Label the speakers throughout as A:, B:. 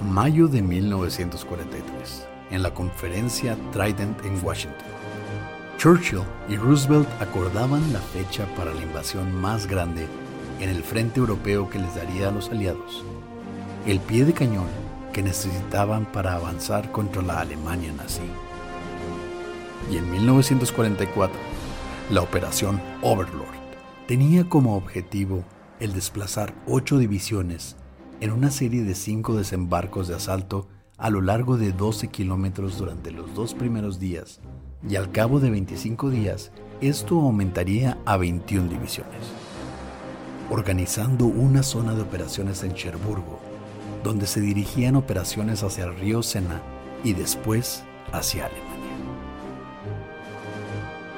A: Mayo de 1943, en la conferencia Trident en Washington. Churchill y Roosevelt acordaban la fecha para la invasión más grande en el frente europeo que les daría a los aliados, el pie de cañón que necesitaban para avanzar contra la Alemania nazi. Y en 1944, la operación Overlord tenía como objetivo el desplazar ocho divisiones en una serie de cinco desembarcos de asalto a lo largo de 12 kilómetros durante los dos primeros días y al cabo de 25 días esto aumentaría a 21 divisiones, organizando una zona de operaciones en Cherburgo, donde se dirigían operaciones hacia el río Sena y después hacia Alemania.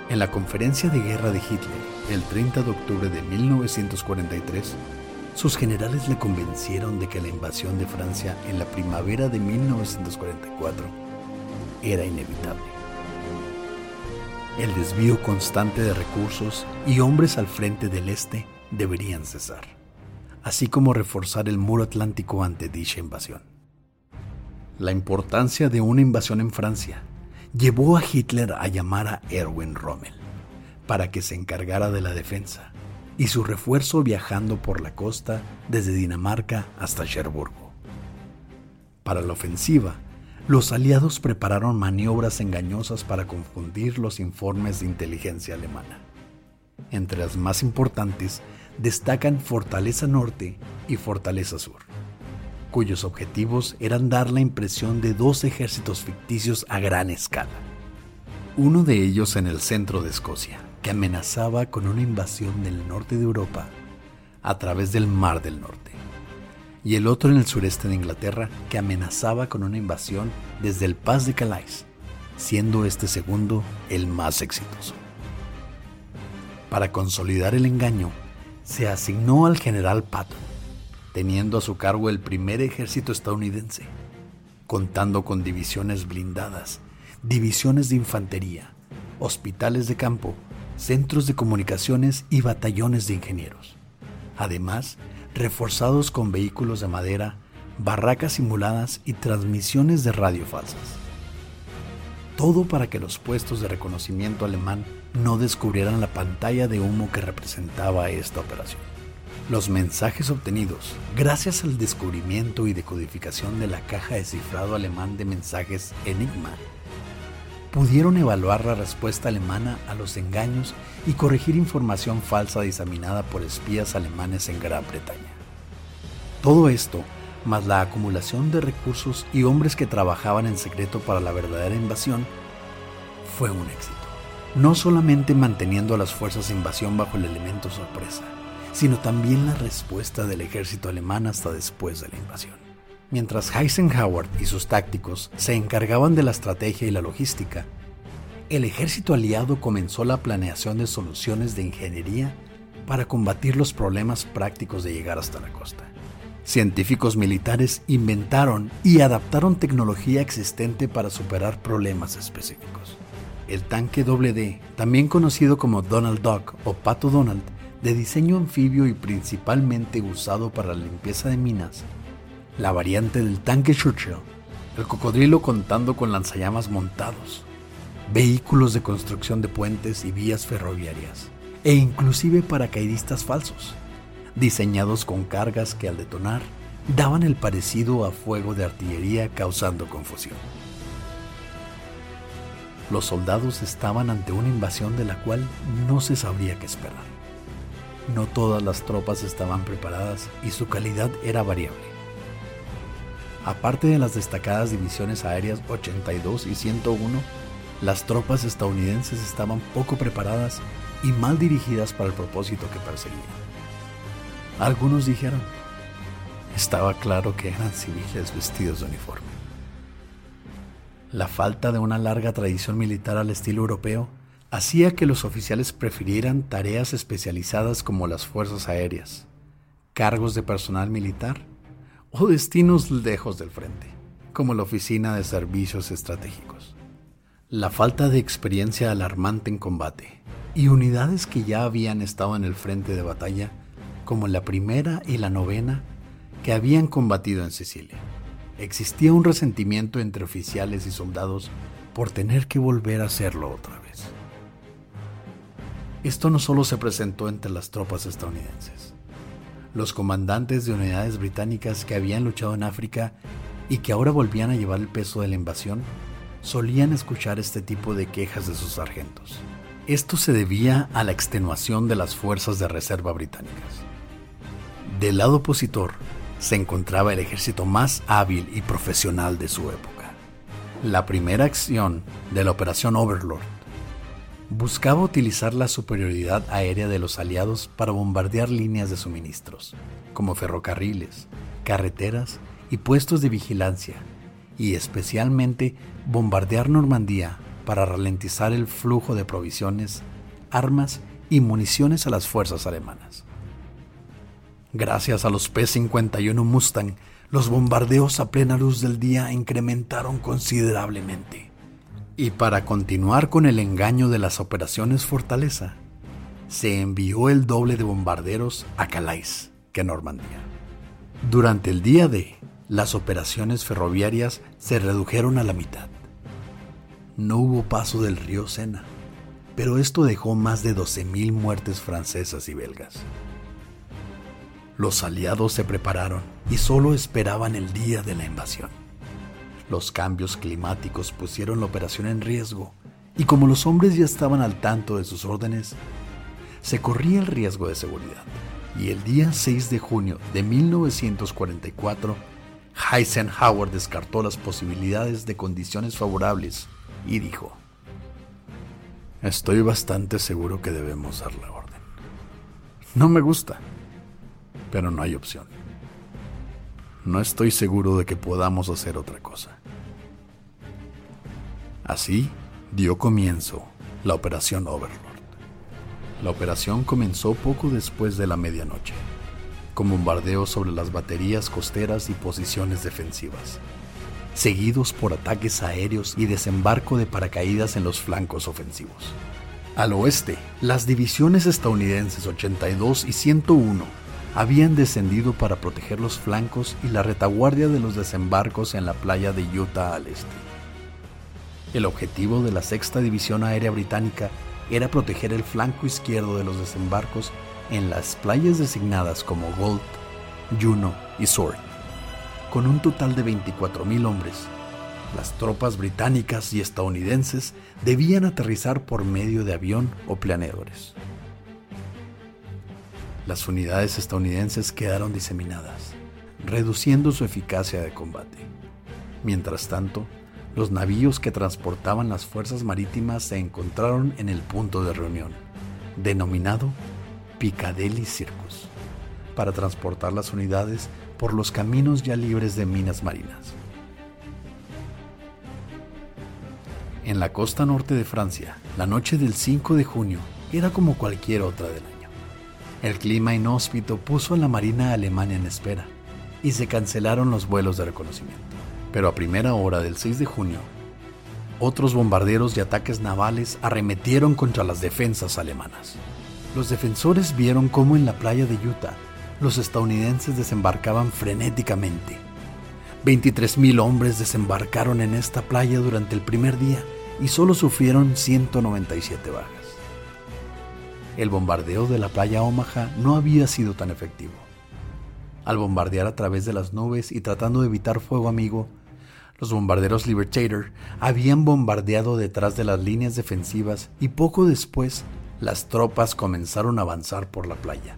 A: En la conferencia de guerra de Hitler, el 30 de octubre de 1943, sus generales le convencieron de que la invasión de Francia en la primavera de 1944 era inevitable el desvío constante de recursos y hombres al frente del este deberían cesar, así como reforzar el muro atlántico ante dicha invasión. La importancia de una invasión en Francia llevó a Hitler a llamar a Erwin Rommel para que se encargara de la defensa y su refuerzo viajando por la costa desde Dinamarca hasta Cherburgo. Para la ofensiva, los aliados prepararon maniobras engañosas para confundir los informes de inteligencia alemana. Entre las más importantes destacan Fortaleza Norte y Fortaleza Sur, cuyos objetivos eran dar la impresión de dos ejércitos ficticios a gran escala. Uno de ellos en el centro de Escocia, que amenazaba con una invasión del norte de Europa a través del Mar del Norte y el otro en el sureste de Inglaterra que amenazaba con una invasión desde el Paz de Calais, siendo este segundo el más exitoso. Para consolidar el engaño, se asignó al general Patton, teniendo a su cargo el primer ejército estadounidense, contando con divisiones blindadas, divisiones de infantería, hospitales de campo, centros de comunicaciones y batallones de ingenieros. Además, reforzados con vehículos de madera, barracas simuladas y transmisiones de radio falsas. Todo para que los puestos de reconocimiento alemán no descubrieran la pantalla de humo que representaba esta operación. Los mensajes obtenidos, gracias al descubrimiento y decodificación de la caja de cifrado alemán de mensajes Enigma, pudieron evaluar la respuesta alemana a los engaños y corregir información falsa diseminada por espías alemanes en Gran Bretaña. Todo esto, más la acumulación de recursos y hombres que trabajaban en secreto para la verdadera invasión, fue un éxito. No solamente manteniendo a las fuerzas de invasión bajo el elemento sorpresa, sino también la respuesta del ejército alemán hasta después de la invasión. Mientras Eisenhower y sus tácticos se encargaban de la estrategia y la logística, el ejército aliado comenzó la planeación de soluciones de ingeniería para combatir los problemas prácticos de llegar hasta la costa. Científicos militares inventaron y adaptaron tecnología existente para superar problemas específicos. El tanque WD, también conocido como Donald Duck o Pato Donald, de diseño anfibio y principalmente usado para la limpieza de minas, la variante del tanque Churchill, el cocodrilo contando con lanzallamas montados, vehículos de construcción de puentes y vías ferroviarias, e inclusive paracaidistas falsos, diseñados con cargas que al detonar daban el parecido a fuego de artillería causando confusión. Los soldados estaban ante una invasión de la cual no se sabría qué esperar. No todas las tropas estaban preparadas y su calidad era variable. Aparte de las destacadas divisiones aéreas 82 y 101, las tropas estadounidenses estaban poco preparadas y mal dirigidas para el propósito que perseguían. Algunos dijeron, estaba claro que eran civiles vestidos de uniforme. La falta de una larga tradición militar al estilo europeo hacía que los oficiales prefirieran tareas especializadas como las fuerzas aéreas, cargos de personal militar o destinos lejos del frente, como la Oficina de Servicios Estratégicos. La falta de experiencia alarmante en combate y unidades que ya habían estado en el frente de batalla, como la primera y la novena, que habían combatido en Sicilia, existía un resentimiento entre oficiales y soldados por tener que volver a hacerlo otra vez. Esto no solo se presentó entre las tropas estadounidenses. Los comandantes de unidades británicas que habían luchado en África y que ahora volvían a llevar el peso de la invasión solían escuchar este tipo de quejas de sus sargentos. Esto se debía a la extenuación de las fuerzas de reserva británicas. Del lado opositor se encontraba el ejército más hábil y profesional de su época. La primera acción de la Operación Overlord buscaba utilizar la superioridad aérea de los aliados para bombardear líneas de suministros, como ferrocarriles, carreteras y puestos de vigilancia, y especialmente bombardear Normandía para ralentizar el flujo de provisiones, armas y municiones a las fuerzas alemanas. Gracias a los P-51 Mustang, los bombardeos a plena luz del día incrementaron considerablemente. Y para continuar con el engaño de las operaciones Fortaleza, se envió el doble de bombarderos a Calais que Normandía. Durante el día D, las operaciones ferroviarias se redujeron a la mitad. No hubo paso del río Sena, pero esto dejó más de 12.000 muertes francesas y belgas. Los aliados se prepararon y solo esperaban el día de la invasión. Los cambios climáticos pusieron la operación en riesgo y como los hombres ya estaban al tanto de sus órdenes, se corría el riesgo de seguridad. Y el día 6 de junio de 1944, Eisenhower descartó las posibilidades de condiciones favorables y dijo, Estoy bastante seguro que debemos dar la orden. No me gusta, pero no hay opción. No estoy seguro de que podamos hacer otra cosa. Así dio comienzo la operación Overlord. La operación comenzó poco después de la medianoche, con bombardeos sobre las baterías costeras y posiciones defensivas, seguidos por ataques aéreos y desembarco de paracaídas en los flancos ofensivos. Al oeste, las divisiones estadounidenses 82 y 101 habían descendido para proteger los flancos y la retaguardia de los desembarcos en la playa de Utah al este. El objetivo de la Sexta División Aérea Británica era proteger el flanco izquierdo de los desembarcos en las playas designadas como Gold, Juno y Sword. Con un total de 24.000 hombres, las tropas británicas y estadounidenses debían aterrizar por medio de avión o planeadores. Las unidades estadounidenses quedaron diseminadas, reduciendo su eficacia de combate. Mientras tanto, los navíos que transportaban las fuerzas marítimas se encontraron en el punto de reunión, denominado Piccadilly Circus, para transportar las unidades por los caminos ya libres de minas marinas. En la costa norte de Francia, la noche del 5 de junio era como cualquier otra del año. El clima inhóspito puso a la Marina alemana en espera y se cancelaron los vuelos de reconocimiento pero a primera hora del 6 de junio, otros bombarderos y ataques navales arremetieron contra las defensas alemanas. Los defensores vieron cómo en la playa de Utah los estadounidenses desembarcaban frenéticamente. 23.000 hombres desembarcaron en esta playa durante el primer día y solo sufrieron 197 bajas. El bombardeo de la playa Omaha no había sido tan efectivo. Al bombardear a través de las nubes y tratando de evitar fuego amigo, los bombarderos Libertator habían bombardeado detrás de las líneas defensivas y poco después las tropas comenzaron a avanzar por la playa,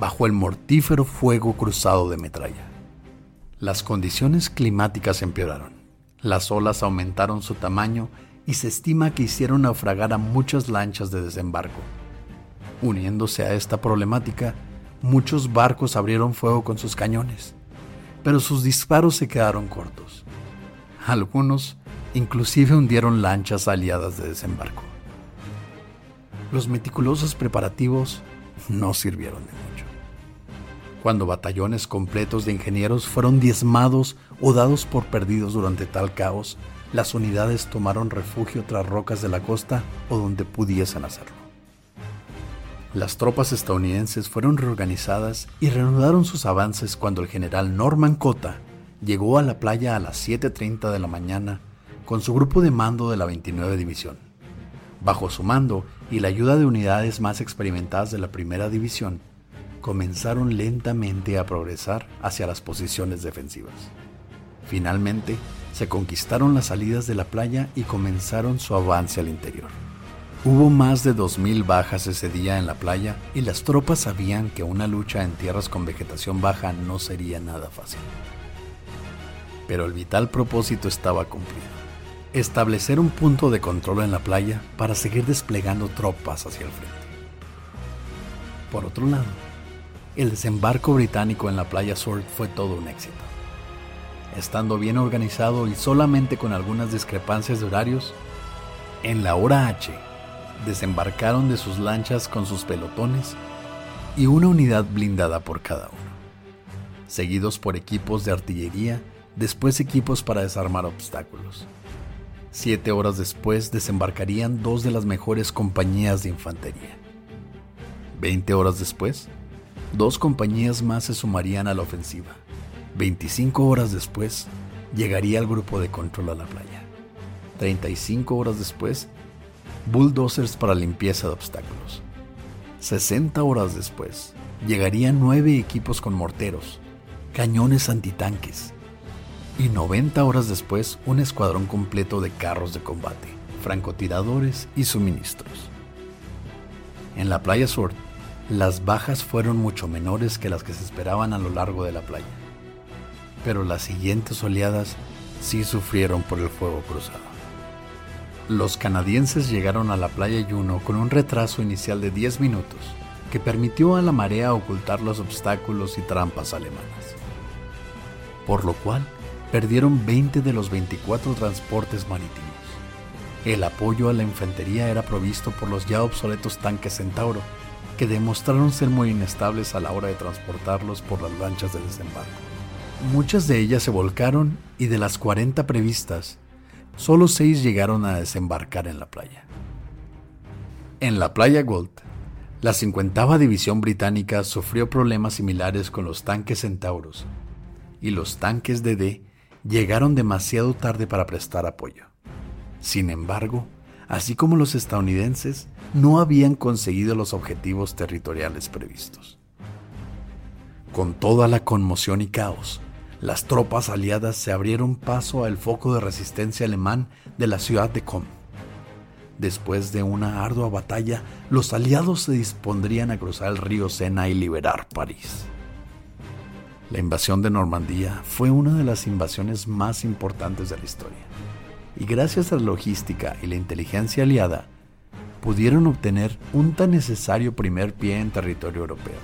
A: bajo el mortífero fuego cruzado de metralla. Las condiciones climáticas empeoraron, las olas aumentaron su tamaño y se estima que hicieron naufragar a muchas lanchas de desembarco. Uniéndose a esta problemática, muchos barcos abrieron fuego con sus cañones, pero sus disparos se quedaron cortos. Algunos inclusive hundieron lanchas aliadas de desembarco. Los meticulosos preparativos no sirvieron de mucho. Cuando batallones completos de ingenieros fueron diezmados o dados por perdidos durante tal caos, las unidades tomaron refugio tras rocas de la costa o donde pudiesen hacerlo. Las tropas estadounidenses fueron reorganizadas y reanudaron sus avances cuando el general Norman Cota llegó a la playa a las 7.30 de la mañana con su grupo de mando de la 29 División. Bajo su mando y la ayuda de unidades más experimentadas de la Primera División, comenzaron lentamente a progresar hacia las posiciones defensivas. Finalmente, se conquistaron las salidas de la playa y comenzaron su avance al interior. Hubo más de 2.000 bajas ese día en la playa y las tropas sabían que una lucha en tierras con vegetación baja no sería nada fácil. Pero el vital propósito estaba cumplido. Establecer un punto de control en la playa para seguir desplegando tropas hacia el frente. Por otro lado, el desembarco británico en la playa Sword fue todo un éxito estando bien organizado y solamente con algunas discrepancias de horarios, en la hora H desembarcaron de sus lanchas con sus pelotones y una unidad blindada por cada uno, seguidos por equipos de artillería, después equipos para desarmar obstáculos. Siete horas después desembarcarían dos de las mejores compañías de infantería. Veinte horas después, dos compañías más se sumarían a la ofensiva 25 horas después, llegaría el grupo de control a la playa. 35 horas después, bulldozers para limpieza de obstáculos. 60 horas después, llegarían nueve equipos con morteros, cañones antitanques. Y 90 horas después, un escuadrón completo de carros de combate, francotiradores y suministros. En la playa Sur, las bajas fueron mucho menores que las que se esperaban a lo largo de la playa pero las siguientes oleadas sí sufrieron por el fuego cruzado. Los canadienses llegaron a la playa Juno con un retraso inicial de 10 minutos que permitió a la marea ocultar los obstáculos y trampas alemanas, por lo cual perdieron 20 de los 24 transportes marítimos. El apoyo a la infantería era provisto por los ya obsoletos tanques Centauro, que demostraron ser muy inestables a la hora de transportarlos por las lanchas de desembarco. Muchas de ellas se volcaron y de las 40 previstas, solo 6 llegaron a desembarcar en la playa. En la playa Gold, la 50 División Británica sufrió problemas similares con los tanques Centauros, y los tanques DD llegaron demasiado tarde para prestar apoyo. Sin embargo, así como los estadounidenses, no habían conseguido los objetivos territoriales previstos. Con toda la conmoción y caos, las tropas aliadas se abrieron paso al foco de resistencia alemán de la ciudad de Com. Después de una ardua batalla, los aliados se dispondrían a cruzar el río Sena y liberar París. La invasión de Normandía fue una de las invasiones más importantes de la historia, y gracias a la logística y la inteligencia aliada, pudieron obtener un tan necesario primer pie en territorio europeo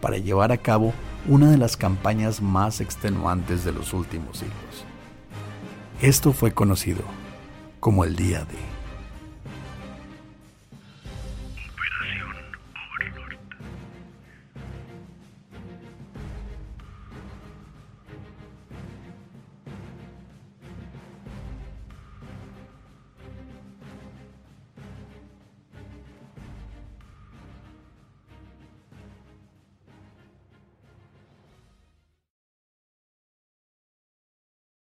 A: para llevar a cabo una de las campañas más extenuantes de los últimos siglos. Esto fue conocido como el Día de